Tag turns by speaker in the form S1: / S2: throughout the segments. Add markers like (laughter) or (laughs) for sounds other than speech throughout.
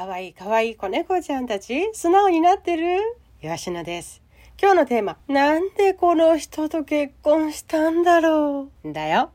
S1: かわいいかわいい子猫ちゃんたち素直になってるよしなです。今日のテーマ、なんでこの人と結婚したんだろうだよ。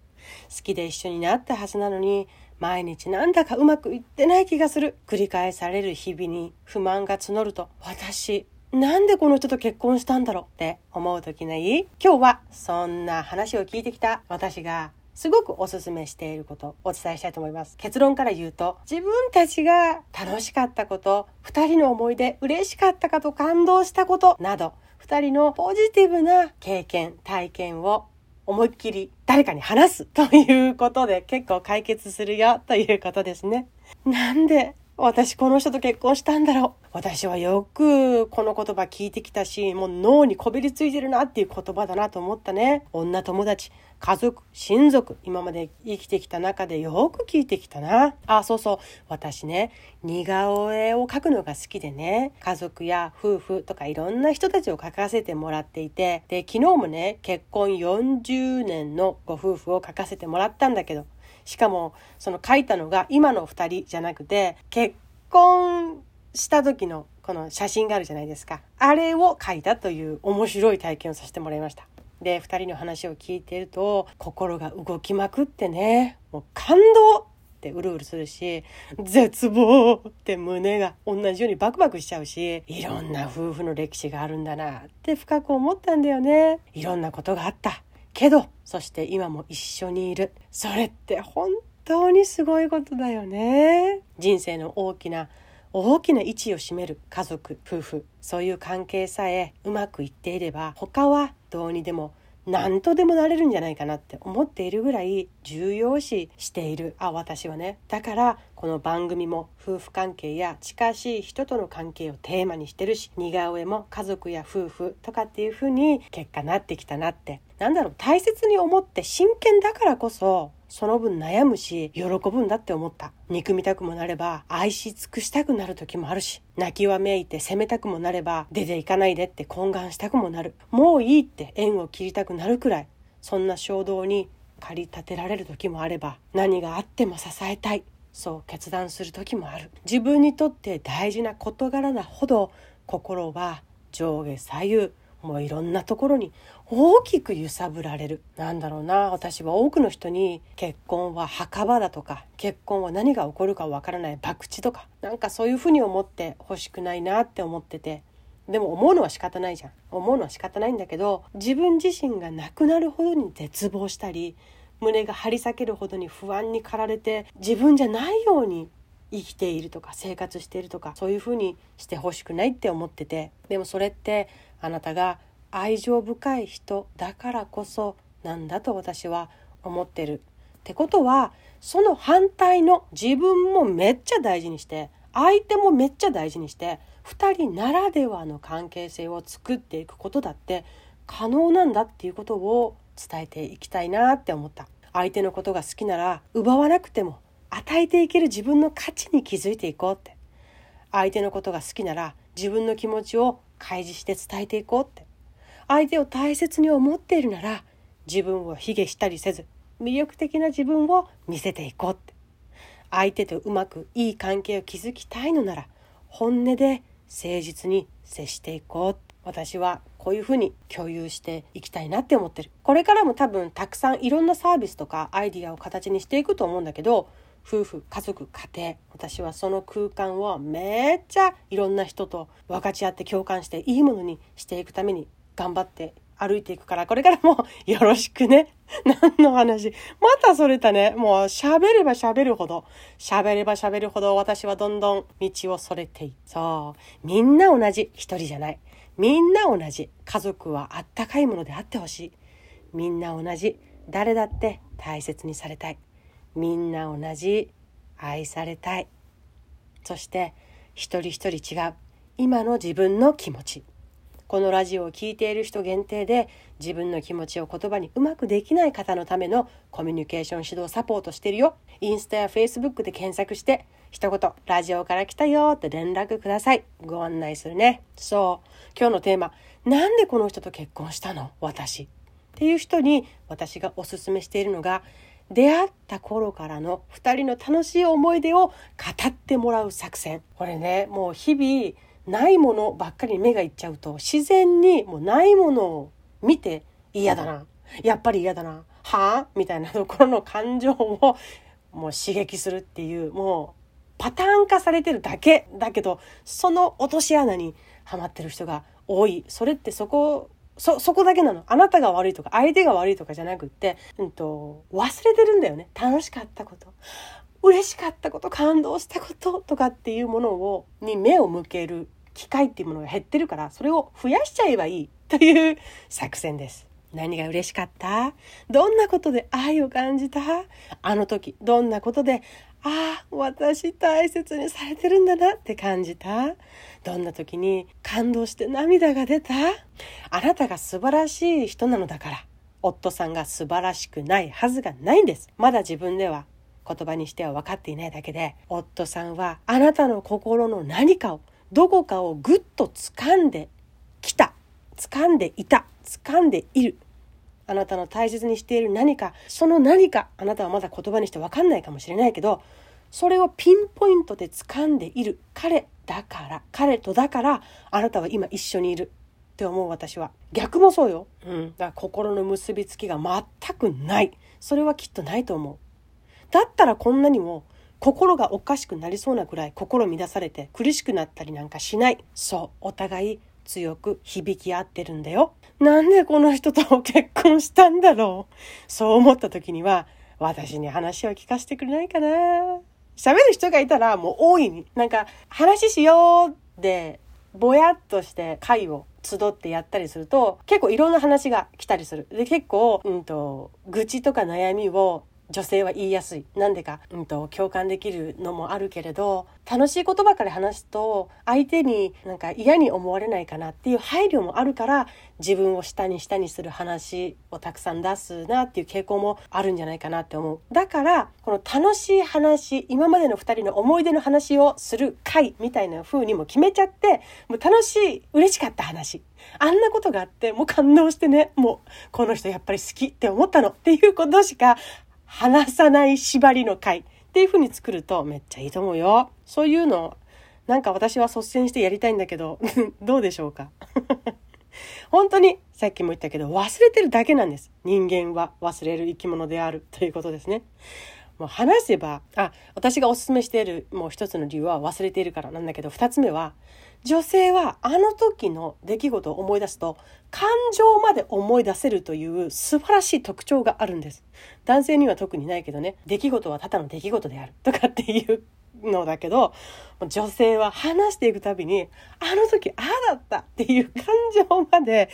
S1: 好きで一緒になったはずなのに、毎日なんだかうまくいってない気がする。繰り返される日々に不満が募ると、私、なんでこの人と結婚したんだろうって思う時ない？今日はそんな話を聞いてきた私がすごくおすすめしていることお伝えしたいと思います。結論から言うと、自分たちが楽しかったこと、二人の思い出、嬉しかったかと感動したことなど、二人のポジティブな経験、体験を思いっきり誰かに話すということで結構解決するよということですね。なんで私この人と結婚したんだろう。私はよくこの言葉聞いてきたし、もう脳にこびりついてるなっていう言葉だなと思ったね。女友達、家族、親族、今まで生きてきた中でよく聞いてきたな。あ、そうそう。私ね、似顔絵を描くのが好きでね、家族や夫婦とかいろんな人たちを描かせてもらっていて、で、昨日もね、結婚40年のご夫婦を描かせてもらったんだけど、しかもその書いたのが今の2人じゃなくて結婚した時のこの写真があるじゃないですかあれを書いたという面白い体験をさせてもらいましたで2人の話を聞いてると心が動きまくってね。もう感動ってうるうるするし絶望って胸が同じようにバクバクしちゃうしいろんな夫婦の歴史があるんだなって深く思ったんだよね。いろんなことがあった。けどそして今も一緒にいる。それって本当にすごいことだよね。人生の大きな大きな位置を占める家族夫婦そういう関係さえうまくいっていれば他はどうにでも何とでもなれるんじゃないかなって思っているぐらい重要視しているあ私はね。だからこの番組も夫婦関係や近しい人との関係をテーマにしてるし似顔絵も家族や夫婦とかっていう風に結果なってきたなって。なんだろう大切に思って真剣だからこそその分悩むし喜ぶんだって思った。憎みたくもなれば愛し尽くしたくなる時もあるし泣きわめいて責めたくもなれば出ていかないでって懇願したくもなる。もういいって縁を切りたくなるくらいそんな衝動に駆り立てられる時もあれば何があっても支えたい。そう決断する時もある。自分にとって大事な事柄なほど心は上下左右。もういろんなところに大きく揺さぶられる。なんだろうな。私は多くの人に結婚は墓場だとか結婚は何が起こるかわからない。博打とか。なんかそういうふうに思ってほしくないなって思ってて。でも思うのは仕方ないじゃん。思うのは仕方ないんだけど自分自身が亡くなるほどに絶望したり胸が張り裂けるほどに不安に駆られて自分じゃないように生きているとか生活しているとかそういうふうにしてほしくないって思っててでもそれってあなたが愛情深い人だからこそなんだと私は思ってる。ってことはその反対の自分もめっちゃ大事にして相手もめっちゃ大事にして2人ならではの関係性を作っていくことだって可能なんだっていうことを伝えていきたいなって思った相手のことが好きなら奪わなくても与えていける自分の価値に気づいていこうって。相手のことが好きなら自分の気持ちを開示して伝えていこうって。相手を大切に思っているなら自分を卑下したりせず魅力的な自分を見せていこうって。相手とうまくいい関係を築きたいのなら本音で誠実に接していこう。って私はこういうふうに共有していきたいなって思ってる。これからも多分たくさんいろんなサービスとかアイディアを形にしていくと思うんだけど夫婦家族家庭私はその空間をめっちゃいろんな人と分かち合って共感していいものにしていくために頑張って歩いていくから、これからもよろしくね。(laughs) 何の話？またそれたね。もう喋れば喋るほど、喋れば喋るほど私はどんどん道をそれていそう。みんな同じ。一人じゃない。みんな同じ。家族はあったかいものであってほしい。みんな同じ。誰だって大切にされたい。みんな同じ。愛されたい。そして一人一人違う。今の自分の気持ち。このラジオを聴いている人限定で自分の気持ちを言葉にうまくできない方のためのコミュニケーション指導サポートしてるよ。インスタやフェイスブックで検索して一言ラジオから来たよって連絡ください。ご案内するね。そう。今日のテーマ、なんでこの人と結婚したの？私。っていう人に私がおすすめしているのが出会った頃からの2人の楽しい思い出を語ってもらう作戦。これねもう日々ないものばっかりに目がいっちゃうと自然にもうないものを見て嫌だな。やっぱり嫌だな。はあみたいなところの感情をもう刺激するっていうもうパターン化されてるだけだけどその落とし穴にはまってる人が多い。それってそこそ、そこだけなの。あなたが悪いとか、相手が悪いとかじゃなくって、うんと、忘れてるんだよね。楽しかったこと。嬉しかったこと、感動したこととかっていうものを、に目を向ける機会っていうものが減ってるから、それを増やしちゃえばいい (laughs) という作戦です。何が嬉しかった？どんなことで愛を感じた？あの時、どんなことでああ、私大切にされてるんだなって感じた。どんな時に感動して涙が出た？あなたが素晴らしい人なのだから、夫さんが素晴らしくないはずがないんです。まだ自分では。言葉にしては分かっていないだけで、夫さんはあなたの心の何かを、どこかをぐっと掴んできた、掴んでいた、掴んでいる。あなたの大切にしている何かその何かあなたはまだ言葉にして分かんないかもしれないけどそれをピンポイントで掴んでいる彼だから彼とだからあなたは今一緒にいるって思う私は逆もそうよ、うん、だから心の結びつきが全くない。それはきっとないと思う。だったらこんなにも心がおかしくなりそうなくらい心乱されて苦しくなったりなんかしない。そうお互い強く響き合ってるんだよ。なんでこの人と結婚したんだろう。そう思った時には、私に話を聞かせてくれないかな。喋る人がいたらもう大いに、なんか話しようで、ぼやっとして会を集ってやったりすると結構いろんな話が来たりする。で結構、うんと、愚痴とか悩みを女性は言いやすい。なんでか、うんと、共感できるのもあるけれど、楽しい言葉から話すと、相手になんか嫌に思われないかなっていう配慮もあるから、自分を下に下にする話をたくさん出すなっていう傾向もあるんじゃないかなって思う。だから、この楽しい話、今までの二人の思い出の話をする回みたいな風にも決めちゃって、もう楽しい、嬉しかった話。あんなことがあって、もう感動してね、もう、この人やっぱり好きって思ったのっていうことしか話さない縛りの回っていう風に作るとめっちゃいいと思うよ。そういうの、なんか私は率先してやりたいんだけど、(laughs) どうでしょうか？(laughs) 本当にさっきも言ったけど忘れてるだけなんです。人間は忘れる生き物であるということですね。もう話せば、あ、私がおすすめしているもう一つの理由は忘れているからなんだけど、二つ目は、女性はあの時の出来事を思い出すと、感情まで思い出せるという素晴らしい特徴があるんです。男性には特にないけどね、出来事はただの出来事である。とかっていうのだけど、女性は話していくたびに、あの時ああだったっていう感情まで、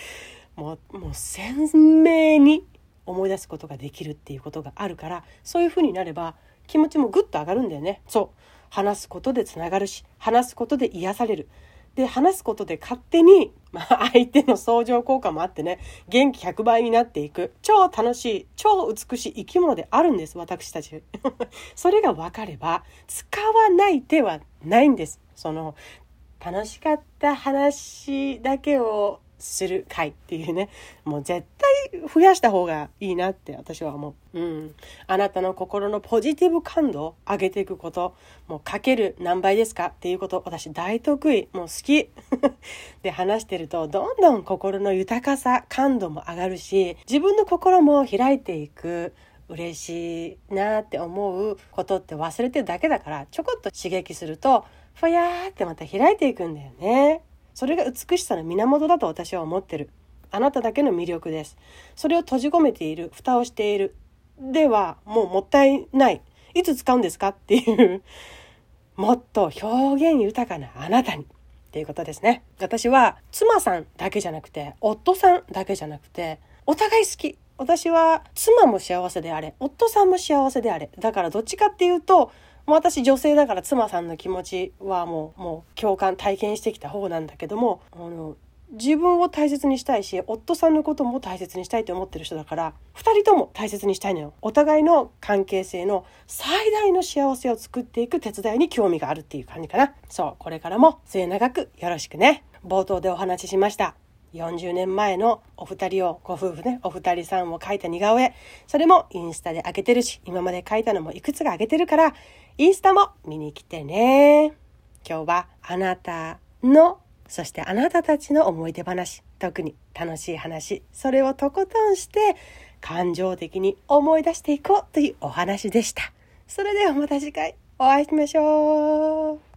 S1: もう、もう鮮明に思い出すことができるっていうことがあるからそういう風になれば気持ちもぐっと上がるんだよね。そう。話すことでつながるし話すことで癒される。で話すことで勝手に、(laughs) まあ、相手の相乗効果もあってね元気100倍になっていく。超楽しい超美しい生き物であるんです私たち。(laughs) それが分かれば使わない手はないんです。その楽しかった話だけをする回っていうねもう絶対増やした方がいいなって私は思う。うん。あなたの心のポジティブ感度を上げていくこと、もうかける何倍ですかっていうこと、私大得意、もう好き。(laughs) で話してると、どんどん心の豊かさ、感度も上がるし、自分の心も開いていく。嬉しいなって思うことって忘れてるだけだからちょこっと刺激するとふやーってまた開いていくんだよね。それが美しさの源だと私は思ってる。あなただけの魅力です。それを閉じ込めている、蓋をしている。では、もうもったいない。いつ使うんですかっていう、もっと表現豊かなあなたに。っていうことですね。私は妻さんだけじゃなくて、夫さんだけじゃなくて、お互い好き。私は妻も幸せであれ、夫さんも幸せであれ。だからどっちかっていうと、もう私女性だから妻さんの気持ちはもうもう共感体験してきた方なんだけどもあの自分を大切にしたいし夫さんのことも大切にしたいと思ってる人だから2人とも大切にしたいのよ。お互いの関係性の最大の幸せを作っていく手伝いに興味があるっていう感じかな。そうこれからも末永くよろしくね。冒頭でお話ししました。40年前のお二人を、ご夫婦ね、お二人さんを描いた似顔絵、それもインスタで上げてるし、今まで描いたのもいくつか上げてるから、インスタも見に来てね。今日はあなたの、そしてあなたたちの思い出話、特に楽しい話、それをとことんして感情的に思い出していこうというお話でした。それではまた次回お会いしましょう。